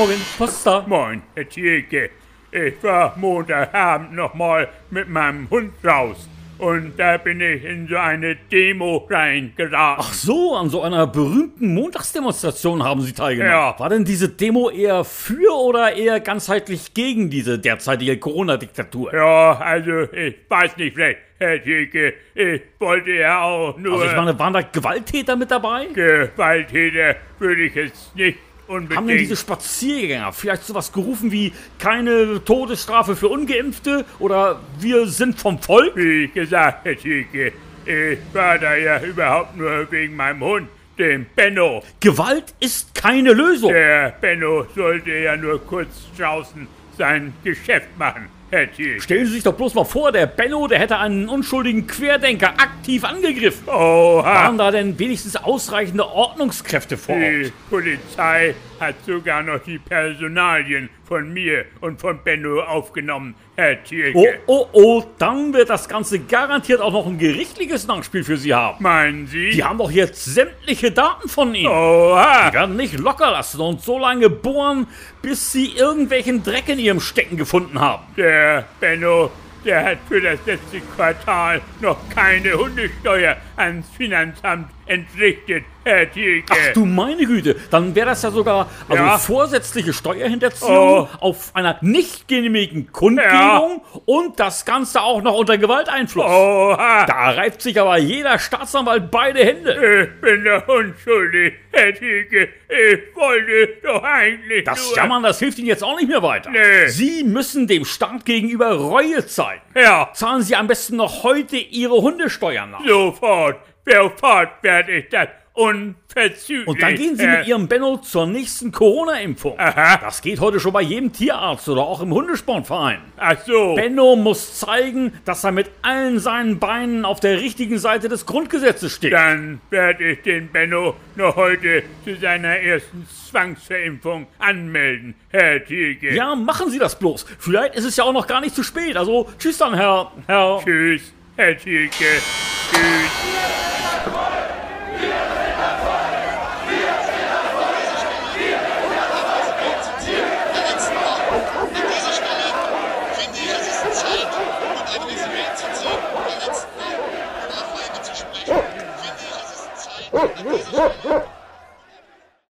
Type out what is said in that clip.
Morgen, was ist da? Moin, Herr Thielke. Ich war Montagabend nochmal mit meinem Hund raus. Und da bin ich in so eine Demo reingeraten. Ach so, an so einer berühmten Montagsdemonstration haben Sie teilgenommen. Ja. War denn diese Demo eher für oder eher ganzheitlich gegen diese derzeitige Corona-Diktatur? Ja, also ich weiß nicht vielleicht, Herr Thielke. Ich wollte ja auch nur... Also ich meine, waren da Gewalttäter mit dabei? Gewalttäter würde ich jetzt nicht unbedingt... Haben denn diese Spaziergänger vielleicht sowas gerufen wie keine Todesstrafe für Ungeimpfte oder wir sind vom Volk? Wie gesagt, Herr Thielke, ich war da ja überhaupt nur wegen meinem Hund, dem Benno. Gewalt ist keine Lösung. Der Benno sollte ja nur kurz draußen sein Geschäft machen. Stellen Sie sich doch bloß mal vor, der Benno, der hätte einen unschuldigen Querdenker aktiv angegriffen. Oha! Waren da denn wenigstens ausreichende Ordnungskräfte vor Die Ort? Polizei hat sogar noch die Personalien von mir und von Benno aufgenommen, Herr Thielke. Oh, oh, oh, dann wird das Ganze garantiert auch noch ein gerichtliches Nachspiel für Sie haben. Meinen Sie? Die haben doch jetzt sämtliche Daten von Ihnen. Oha! Die werden nicht locker lassen und so lange bohren, bis Sie irgendwelchen Dreck in Ihrem Stecken gefunden haben. Der Benno, der hat für das letzte Quartal noch keine Hundesteuer ans Finanzamt entrichtet, Herr Thielke. Ach du meine Güte, dann wäre das ja sogar also Ja. vorsätzliche Steuerhinterziehung Oh. auf einer nicht genehmigen Kundgebung und das Ganze auch noch unter Gewalteinfluss. Oha! Da reibt sich aber jeder Staatsanwalt beide Hände. Ich bin doch unschuldig, Herr Thielke. Ich wollte doch eigentlich Das nur... Jammern, das hilft Ihnen jetzt auch nicht mehr weiter. Nee. Sie müssen dem Staat gegenüber Reue zeigen. Ja, Zahlen Sie am besten noch heute Ihre Hundesteuern nach. sofort, sofort werde ich das unverzüglich. Und dann gehen Sie Herr- mit Ihrem Benno zur nächsten Corona-Impfung. Aha. Das geht heute schon bei jedem Tierarzt oder auch im Hundesportverein. Ach so. Benno muss zeigen, dass er mit allen seinen Beinen auf der richtigen Seite des Grundgesetzes steht. Dann werde ich den Benno noch heute zu seiner ersten Zwangsverimpfung anmelden, Herr Thielke. Ja, machen Sie das bloß. Vielleicht ist es ja auch noch gar nicht zu spät. Also, tschüss dann, Herr. Herr. Tschüss, Herr Thielke. Tschüss. Oh, oh, oh, oh, oh.